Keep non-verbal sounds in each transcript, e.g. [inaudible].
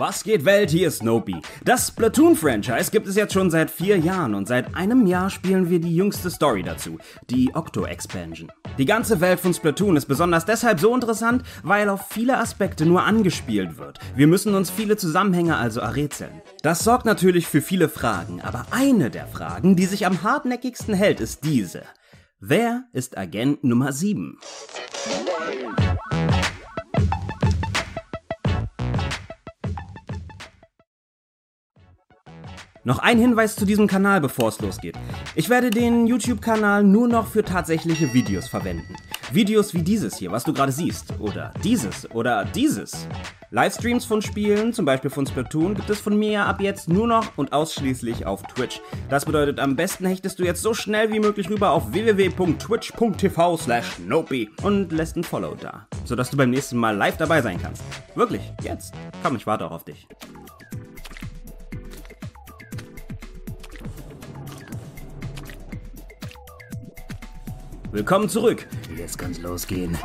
Was geht Welt, hier ist Snopey. Das Splatoon-Franchise gibt es jetzt schon seit vier Jahren und seit einem Jahr spielen wir die jüngste Story dazu, die Octo-Expansion. Die ganze Welt von Splatoon ist besonders deshalb so interessant, weil auf viele Aspekte nur angespielt wird. Wir müssen uns viele Zusammenhänge also errätseln. Das sorgt natürlich für viele Fragen, aber eine der Fragen, die sich am hartnäckigsten hält, ist diese. Wer ist Agent Nummer 7? Noch ein Hinweis zu diesem Kanal, bevor es losgeht. Ich werde den YouTube-Kanal nur noch für tatsächliche Videos verwenden. Videos wie dieses hier, was du gerade siehst. Oder dieses. Oder dieses. Livestreams von Spielen, zum Beispiel von Splatoon, gibt es von mir ab jetzt nur noch und ausschließlich auf Twitch. Das bedeutet, am besten hechtest du jetzt so schnell wie möglich rüber auf www.twitch.tv slash Nopi und lässt ein Follow da, sodass du beim nächsten Mal live dabei sein kannst. Wirklich, jetzt. Komm, ich warte auch auf dich. Willkommen zurück. Jetzt kann's losgehen.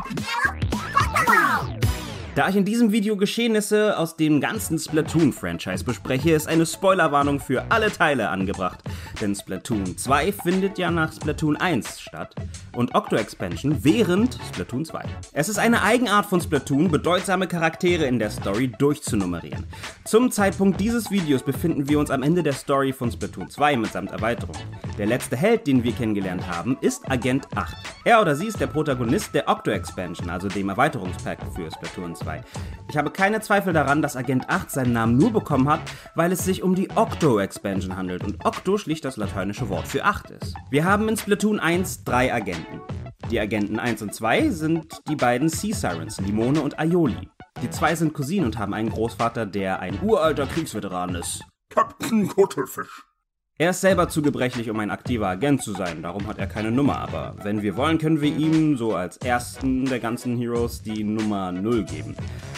Da ich in diesem Video Geschehnisse aus dem ganzen Splatoon-Franchise bespreche, ist eine Spoilerwarnung für alle Teile angebracht. Denn Splatoon 2 findet ja nach Splatoon 1 statt und Octo Expansion während Splatoon 2. Es ist eine Eigenart von Splatoon, bedeutsame Charaktere in der Story durchzunummerieren. Zum Zeitpunkt dieses Videos befinden wir uns am Ende der Story von Splatoon 2 mitsamt Erweiterung. Der letzte Held, den wir kennengelernt haben, ist Agent 8. Er oder sie ist der Protagonist der Octo Expansion, also dem Erweiterungspack für Splatoon 2. 2. Ich habe keine Zweifel daran, dass Agent 8 seinen Namen nur bekommen hat, weil es sich um die Octo-Expansion handelt und Octo schlicht das lateinische Wort für 8 ist. Wir haben in Splatoon 1 drei Agenten. Die Agenten 1 und 2 sind die beiden Sea Sirens, Limone und Aioli. Die zwei sind Cousinen und haben einen Großvater, der ein uralter Kriegsveteran ist. Captain Kuttelfisch. Er ist selber zu gebrechlich, um ein aktiver Agent zu sein, darum hat er keine Nummer, aber wenn wir wollen, können wir ihm, so als ersten der ganzen Heroes, die Nummer 0 geben.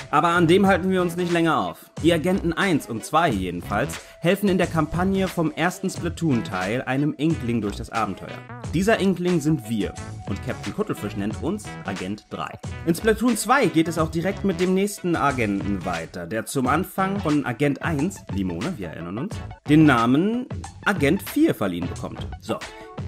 Aber an dem halten wir uns nicht länger auf. Die Agenten 1 und 2 jedenfalls helfen in der Kampagne vom ersten Splatoon-Teil einem Inkling durch das Abenteuer. Dieser Inkling sind wir und Captain Kuttelfisch nennt uns Agent 3. In Splatoon 2 geht es auch direkt mit dem nächsten Agenten weiter, der zum Anfang von Agent 1, Limone, wir erinnern uns, den Namen Agent 4 verliehen bekommt. So,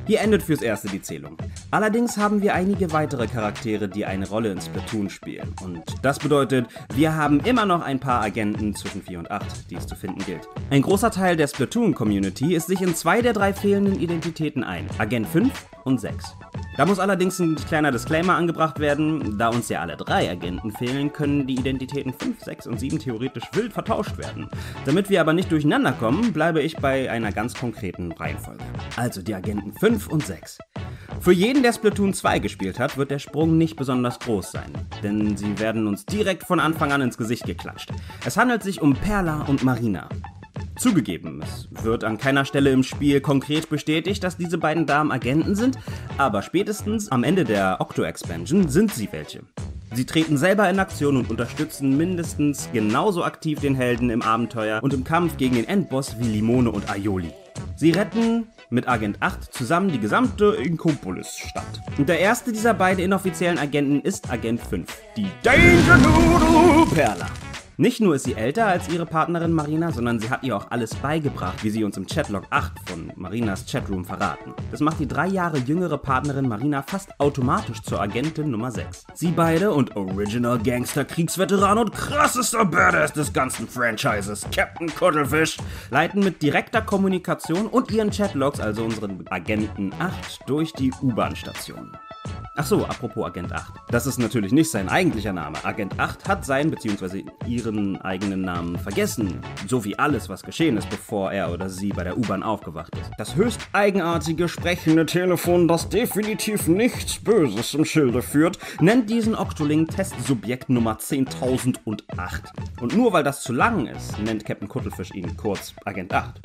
hier endet fürs Erste die Zählung. Allerdings haben wir einige weitere Charaktere, die eine Rolle in Splatoon spielen. Und das bedeutet, wir haben immer noch ein paar Agenten zwischen 4 und 8, die es zu finden gilt. Ein großer Teil der Splatoon-Community ist sich in zwei der drei fehlenden Identitäten ein. Agent 5 und 6. Da muss allerdings ein kleiner Disclaimer angebracht werden, da uns ja alle drei Agenten fehlen, können die Identitäten 5, 6 und 7 theoretisch wild vertauscht werden. Damit wir aber nicht durcheinander kommen, bleibe ich bei einer ganz konkreten Reihenfolge. Also die Agenten 5 und 6. Für jeden, der Splatoon 2 gespielt hat, wird der Sprung nicht besonders groß sein, denn sie werden uns direkt von Anfang an ins Gesicht geklatscht. Es handelt sich um Perla und Marina. Zugegeben, es wird an keiner Stelle im Spiel konkret bestätigt, dass diese beiden Damen Agenten sind, aber spätestens am Ende der Octo-Expansion sind sie welche. Sie treten selber in Aktion und unterstützen mindestens genauso aktiv den Helden im Abenteuer und im Kampf gegen den Endboss wie Limone und Aioli. Sie retten mit Agent 8 zusammen die gesamte Inkopolis-Stadt. Und der erste dieser beiden inoffiziellen Agenten ist Agent 5, die Danger Noodle Perla. Nicht nur ist sie älter als ihre Partnerin Marina, sondern sie hat ihr auch alles beigebracht, wie sie uns im Chatlog 8 von Marinas Chatroom verraten. Das macht die drei Jahre jüngere Partnerin Marina fast automatisch zur Agentin Nummer 6. Sie beide und Original Gangster, Kriegsveteran und krassester Badass des ganzen Franchises, Captain Cuttlefish, leiten mit direkter Kommunikation und ihren Chatlogs, also unseren Agenten 8, durch die U-Bahn-Station. Ach so, apropos Agent 8. Das ist natürlich nicht sein eigentlicher Name. Agent 8 hat seinen bzw. ihren eigenen Namen vergessen. So wie alles, was geschehen ist, bevor er oder sie bei der U-Bahn aufgewacht ist. Das höchst eigenartige sprechende Telefon, das definitiv nichts Böses im Schilde führt, nennt diesen Octoling Testsubjekt Nummer 10.008. Und nur weil das zu lang ist, nennt Captain Kuttelfisch ihn kurz Agent 8.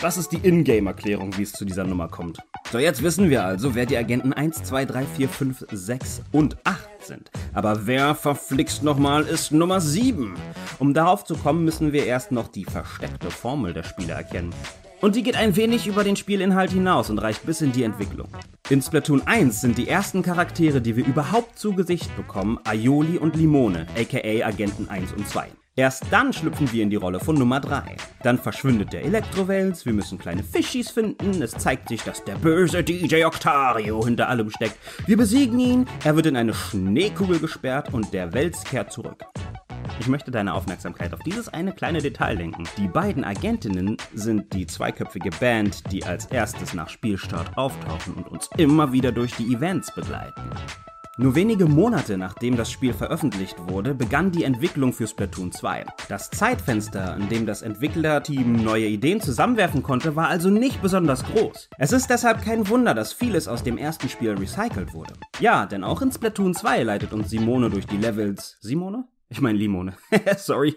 Das ist die Ingame-Erklärung, wie es zu dieser Nummer kommt. So, jetzt wissen wir also, wer die Agenten 1, 2, 3, 4, 5, 6 und 8 sind. Aber wer verflixt nochmal ist Nummer 7? Um darauf zu kommen, müssen wir erst noch die versteckte Formel der Spiele erkennen. Und die geht ein wenig über den Spielinhalt hinaus und reicht bis in die Entwicklung. In Splatoon 1 sind die ersten Charaktere, die wir überhaupt zu Gesicht bekommen, Aioli und Limone, aka Agenten 1 und 2. Erst dann schlüpfen wir in die Rolle von Nummer 3. Dann verschwindet der Elektrowels, wir müssen kleine Fischis finden, es zeigt sich, dass der böse DJ Octario hinter allem steckt. Wir besiegen ihn, er wird in eine Schneekugel gesperrt und der Wels kehrt zurück. Ich möchte deine Aufmerksamkeit auf dieses eine kleine Detail lenken. Die beiden Agentinnen sind die zweiköpfige Band, die als erstes nach Spielstart auftauchen und uns immer wieder durch die Events begleiten. Nur wenige Monate nachdem das Spiel veröffentlicht wurde, begann die Entwicklung für Splatoon 2. Das Zeitfenster, in dem das Entwicklerteam neue Ideen zusammenwerfen konnte, war also nicht besonders groß. Es ist deshalb kein Wunder, dass vieles aus dem ersten Spiel recycelt wurde. Ja, denn auch in Splatoon 2 leitet uns Simone durch die Levels. Simone? Ich meine Limone. [laughs] Sorry.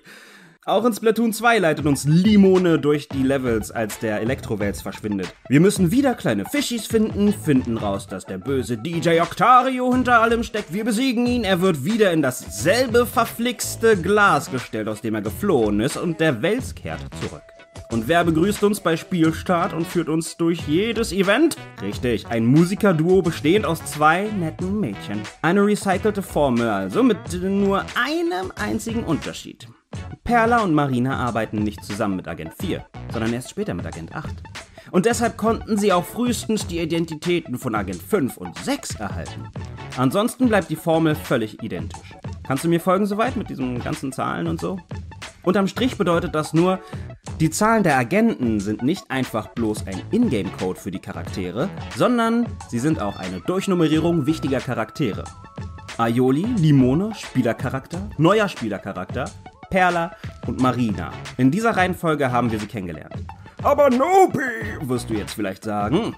Auch in Splatoon 2 leitet uns Limone durch die Levels, als der Elektrowels verschwindet. Wir müssen wieder kleine Fischis finden, finden raus, dass der böse DJ Octario hinter allem steckt. Wir besiegen ihn, er wird wieder in dasselbe verflixte Glas gestellt, aus dem er geflohen ist, und der Wels kehrt zurück. Und wer begrüßt uns bei Spielstart und führt uns durch jedes Event? Richtig, ein Musikerduo bestehend aus zwei netten Mädchen. Eine recycelte Formel also mit nur einem einzigen Unterschied. Perla und Marina arbeiten nicht zusammen mit Agent 4, sondern erst später mit Agent 8. Und deshalb konnten sie auch frühestens die Identitäten von Agent 5 und 6 erhalten. Ansonsten bleibt die Formel völlig identisch. Kannst du mir folgen soweit mit diesen ganzen Zahlen und so? Unterm Strich bedeutet das nur, die Zahlen der Agenten sind nicht einfach bloß ein Ingame-Code für die Charaktere, sondern sie sind auch eine Durchnummerierung wichtiger Charaktere. Aioli, Limone, Spielercharakter, neuer Spielercharakter, Perla und Marina. In dieser Reihenfolge haben wir sie kennengelernt. Aber Nopi, Wirst du jetzt vielleicht sagen?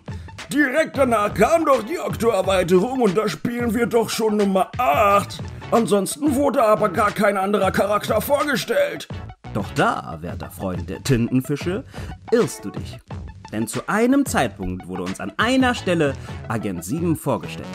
direkt danach kam doch die Oktoerweiterung und da spielen wir doch schon Nummer 8. Ansonsten wurde aber gar kein anderer Charakter vorgestellt. Doch da, werter Freund der Tintenfische, irrst du dich. Denn zu einem Zeitpunkt wurde uns an einer Stelle Agent 7 vorgestellt.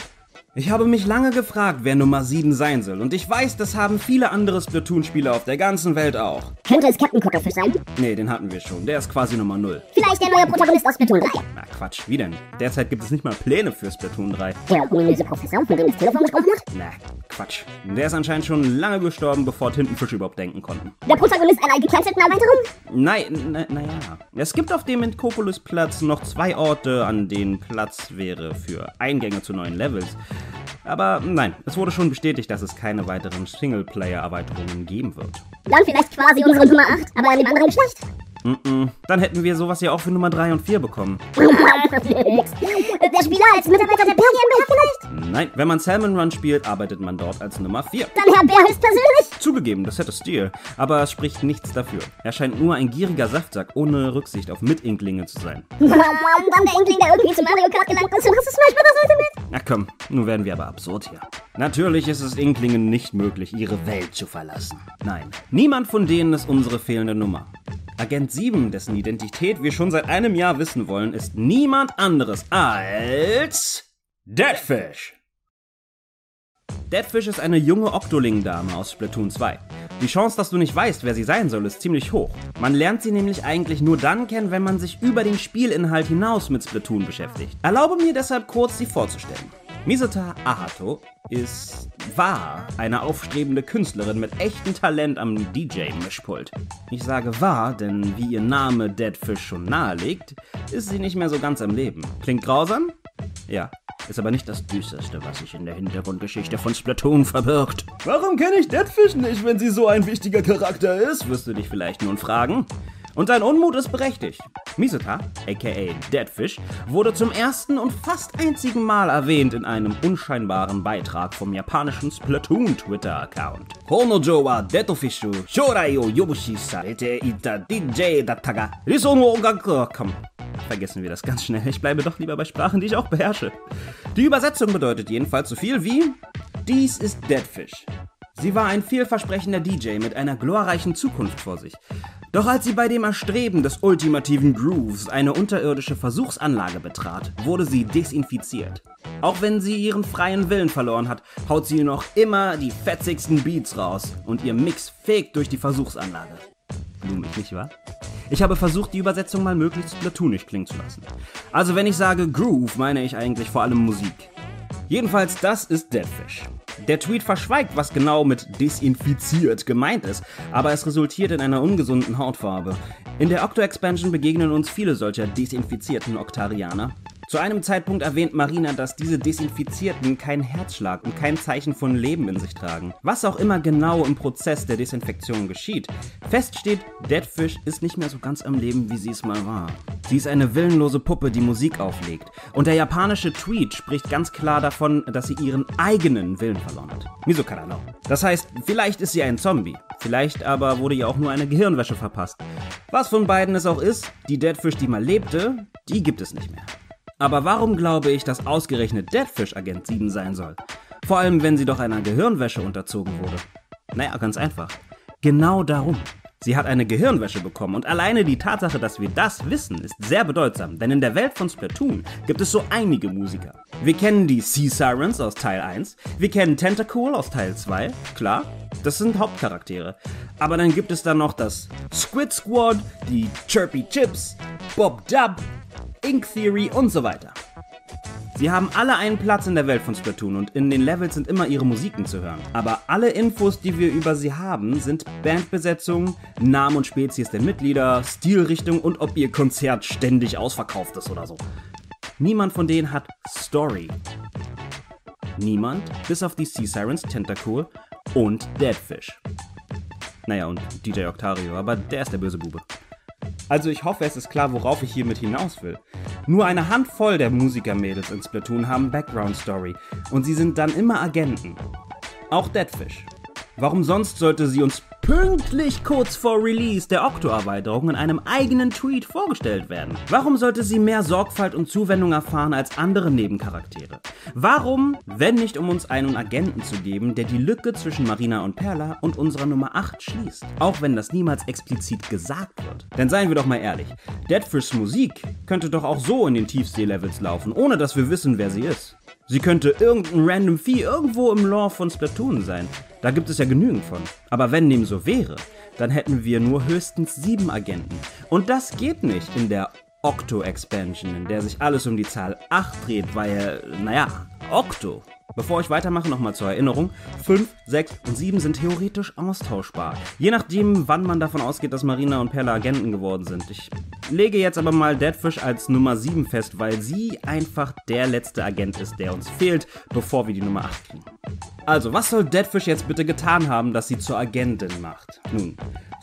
Ich habe mich lange gefragt, wer Nummer 7 sein soll, und ich weiß, das haben viele andere Splatoon-Spieler auf der ganzen Welt auch. Könnte es Captain Kockerfisch sein? Nee, den hatten wir schon, der ist quasi Nummer 0. Vielleicht der neue Protagonist aus Splatoon 3. Na Quatsch, wie denn? Derzeit gibt es nicht mal Pläne für Splatoon 3. Der ominöse Professor, von dem das Telefon gesprochen hat? Na, Quatsch. Der ist anscheinend schon lange gestorben, bevor Tintenfische überhaupt denken konnten. Der Protagonist einer gecanncelten Erweiterung? Nein, na, naja. Es gibt auf dem Entkopolis-Platz noch zwei Orte, an denen Platz wäre für Eingänge zu neuen Levels. Aber nein, es wurde schon bestätigt, dass es keine weiteren Singleplayer-Erweiterungen geben wird. Dann vielleicht quasi unsere Nummer 8, aber in dem anderen Geschlecht. Mm-mm. Dann hätten wir sowas ja auch für Nummer 3 und 4 bekommen. der Spieler als Mitarbeiter der Bär vielleicht? Nein, wenn man Salmon Run spielt, arbeitet man dort als Nummer 4. Dann Herr Bär höchstpersönlich? Zugegeben, das hätte Stil, aber es spricht nichts dafür. Er scheint nur ein gieriger Saftsack ohne Rücksicht auf Mitinklinge zu sein. [laughs] Dann der Inkling, der irgendwie zu Mario Kart gelangt ist und das ist Smash Bros. Ultimate. Na komm, nun werden wir aber absurd hier. Natürlich ist es Inklingen nicht möglich, ihre Welt zu verlassen. Nein, niemand von denen ist unsere fehlende Nummer. Agent 7, dessen Identität wir schon seit einem Jahr wissen wollen, ist niemand anderes als Deadfish. Deadfish ist eine junge Octoling-Dame aus Splatoon 2. Die Chance, dass du nicht weißt, wer sie sein soll, ist ziemlich hoch. Man lernt sie nämlich eigentlich nur dann kennen, wenn man sich über den Spielinhalt hinaus mit Splatoon beschäftigt. Erlaube mir deshalb kurz, sie vorzustellen. Miseta Ahato ist, war eine aufstrebende Künstlerin mit echtem Talent am DJ-Mischpult. Ich sage war, denn wie ihr Name Deadfish schon nahelegt, ist sie nicht mehr so ganz am Leben. Klingt grausam? Ja, ist aber nicht das Düsterste, was sich in der Hintergrundgeschichte von Splatoon verbirgt. Warum kenne ich Deadfish nicht, wenn sie so ein wichtiger Charakter ist? Wirst du dich vielleicht nun fragen. Und dein Unmut ist berechtigt. Miseta, aka Deadfish, wurde zum ersten und fast einzigen Mal erwähnt in einem unscheinbaren Beitrag vom japanischen Splatoon Twitter-Account. Honojo wa Deadfishu Shorai o yobushi sarete ita DJ dattaga riso no ongaku Komm, vergessen wir das ganz schnell. Ich bleibe doch lieber bei Sprachen, die ich auch beherrsche. Die Übersetzung bedeutet jedenfalls so viel wie Dies ist Deadfish. Sie war ein vielversprechender DJ mit einer glorreichen Zukunft vor sich. Doch als sie bei dem Erstreben des ultimativen Grooves eine unterirdische Versuchsanlage betrat, wurde sie desinfiziert. Auch wenn sie ihren freien Willen verloren hat, haut sie noch immer die fetzigsten Beats raus und ihr Mix fegt durch die Versuchsanlage. Blumig, nicht wahr? Ich habe versucht, die Übersetzung mal möglichst platoonisch klingen zu lassen. Also wenn ich sage Groove, meine ich eigentlich vor allem Musik. Jedenfalls, das ist Deadfish. Der Tweet verschweigt, was genau mit desinfiziert gemeint ist, aber es resultiert in einer ungesunden Hautfarbe. In der Octo-Expansion begegnen uns viele solcher desinfizierten Oktarianer. Zu einem Zeitpunkt erwähnt Marina, dass diese Desinfizierten keinen Herzschlag und kein Zeichen von Leben in sich tragen. Was auch immer genau im Prozess der Desinfektion geschieht. Fest steht, Deadfish ist nicht mehr so ganz am Leben, wie sie es mal war. Sie ist eine willenlose Puppe, die Musik auflegt. Und der japanische Tweet spricht ganz klar davon, dass sie ihren eigenen Willen verloren hat. Wieso Kanano? Das heißt, vielleicht ist sie ein Zombie. Vielleicht aber wurde ihr auch nur eine Gehirnwäsche verpasst. Was von beiden es auch ist, die Deadfish, die mal lebte, die gibt es nicht mehr. Aber warum glaube ich, dass ausgerechnet Deadfish Agent 7 sein soll? Vor allem, wenn sie doch einer Gehirnwäsche unterzogen wurde. Naja, ganz einfach. Genau darum. Sie hat eine Gehirnwäsche bekommen und alleine die Tatsache, dass wir das wissen, ist sehr bedeutsam, denn in der Welt von Splatoon gibt es so einige Musiker. Wir kennen die Sea Sirens aus Teil 1, wir kennen Tentacool aus Teil 2, klar, das sind Hauptcharaktere. Aber dann gibt es dann noch das Squid Squad, die Chirpy Chips, Bob Dub, Ink Theory und so weiter. Sie haben alle einen Platz in der Welt von Splatoon und in den Levels sind immer ihre Musiken zu hören. Aber alle Infos, die wir über sie haben, sind Bandbesetzung, Namen und Spezies der Mitglieder, Stilrichtung und ob ihr Konzert ständig ausverkauft ist oder so. Niemand von denen hat Story. Niemand, bis auf die Sea Sirens, Tentacool und Deadfish. Naja, und DJ Octario, aber der ist der böse Bube. Also ich hoffe, es ist klar, worauf ich hiermit hinaus will. Nur eine Handvoll der Musikermädels in Splatoon haben Background Story und sie sind dann immer Agenten. Auch Deadfish. Warum sonst sollte sie uns pünktlich kurz vor Release der Octo-Erweiterung in einem eigenen Tweet vorgestellt werden? Warum sollte sie mehr Sorgfalt und Zuwendung erfahren als andere Nebencharaktere? Warum, wenn nicht um uns einen Agenten zu geben, der die Lücke zwischen Marina und Perla und unserer Nummer 8 schließt? Auch wenn das niemals explizit gesagt wird. Denn seien wir doch mal ehrlich, Deadfish Musik könnte doch auch so in den Tiefsee-Levels laufen, ohne dass wir wissen, wer sie ist. Sie könnte irgendein random Vieh irgendwo im Lore von Splatoon sein. Da gibt es ja genügend von. Aber wenn dem so wäre, dann hätten wir nur höchstens sieben Agenten. Und das geht nicht in der Octo-Expansion, in der sich alles um die Zahl 8 dreht, weil, naja, Octo. Bevor ich weitermache, nochmal zur Erinnerung. 5, 6 und 7 sind theoretisch austauschbar. Je nachdem, wann man davon ausgeht, dass Marina und Perla Agenten geworden sind. Ich lege jetzt aber mal Deadfish als Nummer 7 fest, weil sie einfach der letzte Agent ist, der uns fehlt, bevor wir die Nummer 8 kriegen. Also, was soll Deadfish jetzt bitte getan haben, dass sie zur Agentin macht? Nun,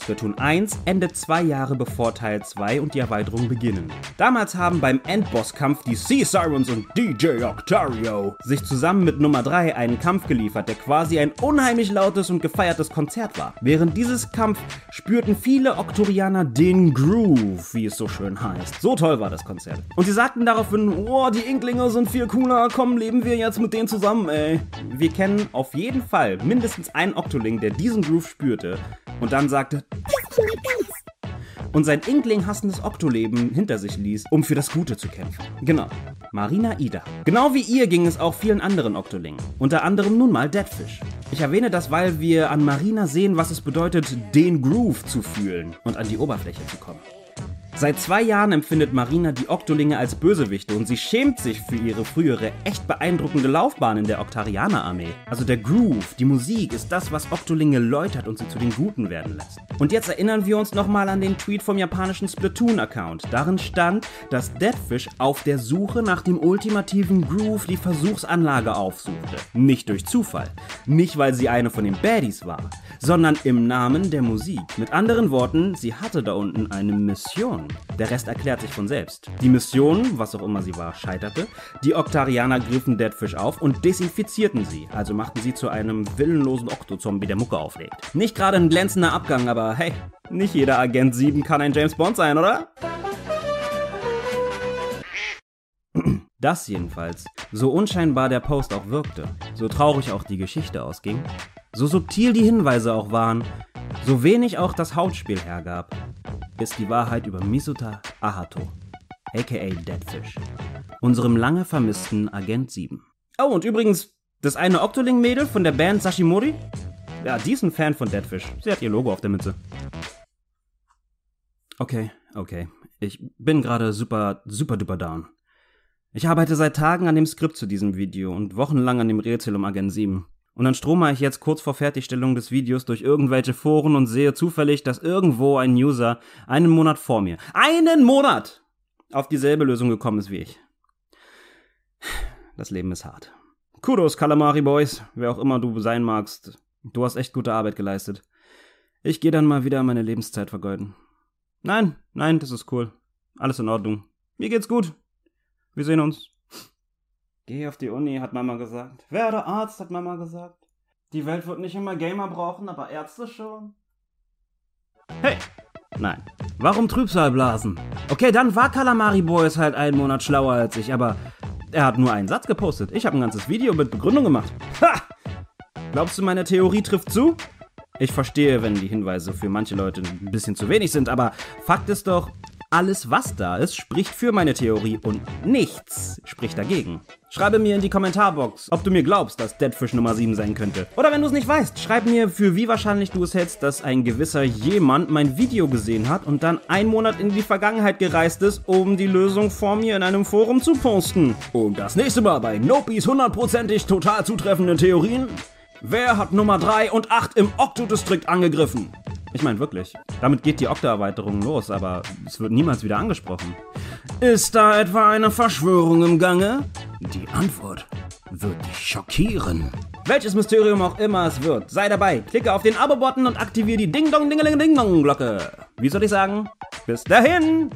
Splatoon 1 endet zwei Jahre bevor Teil 2 und die Erweiterung beginnen. Damals haben beim Endbosskampf die Sea Sirens und DJ Octario sich zusammen mit Nummer 3 einen Kampf geliefert, der quasi ein unheimlich lautes und gefeiertes Konzert war. Während dieses Kampf spürten viele Oktorianer den Groove, wie es so schön heißt. So toll war das Konzert. Und sie sagten daraufhin, oh, die Inklinge sind viel cooler, komm, leben wir jetzt mit denen zusammen, ey. Wir kennen auf jeden Fall mindestens einen Oktoling, der diesen Groove spürte und dann sagte, und sein Inkling hassendes Oktoleben hinter sich ließ, um für das Gute zu kämpfen. Genau. Marina Ida. Genau wie ihr ging es auch vielen anderen Oktolingen. Unter anderem nun mal Deadfish. Ich erwähne das, weil wir an Marina sehen, was es bedeutet, den Groove zu fühlen und an die Oberfläche zu kommen. Seit zwei Jahren empfindet Marina die Oktolinge als Bösewichte und sie schämt sich für ihre frühere, echt beeindruckende Laufbahn in der Oktarianer-Armee. Also der Groove, die Musik ist das, was Oktolinge läutert und sie zu den Guten werden lässt. Und jetzt erinnern wir uns nochmal an den Tweet vom japanischen Splatoon-Account. Darin stand, dass Deadfish auf der Suche nach dem ultimativen Groove die Versuchsanlage aufsuchte. Nicht durch Zufall. Nicht, weil sie eine von den Baddies war, sondern im Namen der Musik. Mit anderen Worten, sie hatte da unten eine Mission. Der Rest erklärt sich von selbst. Die Mission, was auch immer sie war, scheiterte. Die Oktarianer griffen Deadfish auf und desinfizierten sie, also machten sie zu einem willenlosen Oktozombie, der Mucke auflegt. Nicht gerade ein glänzender Abgang, aber hey, nicht jeder Agent 7 kann ein James Bond sein, oder? Das jedenfalls, so unscheinbar der Post auch wirkte, so traurig auch die Geschichte ausging, so subtil die Hinweise auch waren, so wenig auch das Hauptspiel hergab, ist die Wahrheit über Misuta Ahato, aka Deadfish, unserem lange vermissten Agent 7. Oh, und übrigens, das eine Octoling-Mädel von der Band Sashimori? Ja, die ist ein Fan von Deadfish. Sie hat ihr Logo auf der Mütze. Okay, okay. Ich bin gerade super, super duper down. Ich arbeite seit Tagen an dem Skript zu diesem Video und wochenlang an dem Rätsel um Agent 7. Und dann strome ich jetzt kurz vor Fertigstellung des Videos durch irgendwelche Foren und sehe zufällig, dass irgendwo ein User einen Monat vor mir, einen Monat, auf dieselbe Lösung gekommen ist wie ich. Das Leben ist hart. Kudos, Calamari Boys, wer auch immer du sein magst. Du hast echt gute Arbeit geleistet. Ich gehe dann mal wieder meine Lebenszeit vergeuden. Nein, nein, das ist cool. Alles in Ordnung. Mir geht's gut. Wir sehen uns. Geh auf die Uni, hat Mama gesagt. Werde Arzt, hat Mama gesagt. Die Welt wird nicht immer Gamer brauchen, aber Ärzte schon. Hey! Nein. Warum Trübsal blasen? Okay, dann war Calamari Boys halt einen Monat schlauer als ich, aber er hat nur einen Satz gepostet. Ich habe ein ganzes Video mit Begründung gemacht. Ha! Glaubst du, meine Theorie trifft zu? Ich verstehe, wenn die Hinweise für manche Leute ein bisschen zu wenig sind, aber Fakt ist doch, alles, was da ist, spricht für meine Theorie und nichts spricht dagegen. Schreibe mir in die Kommentarbox, ob du mir glaubst, dass Deadfish Nummer 7 sein könnte. Oder wenn du es nicht weißt, schreib mir, für wie wahrscheinlich du es hältst, dass ein gewisser jemand mein Video gesehen hat und dann einen Monat in die Vergangenheit gereist ist, um die Lösung vor mir in einem Forum zu posten. Und das nächste Mal bei Nopis hundertprozentig total zutreffenden Theorien. Wer hat Nummer 3 und 8 im Okto-Distrikt angegriffen? Ich meine wirklich. Damit geht die Okta-Erweiterung los, aber es wird niemals wieder angesprochen. Ist da etwa eine Verschwörung im Gange? Die Antwort wird dich schockieren. Welches Mysterium auch immer es wird, sei dabei. Klicke auf den Abo-Button und aktiviere die Ding-Dong-Dingeling-Ding-Dong-Glocke. Wie soll ich sagen? Bis dahin!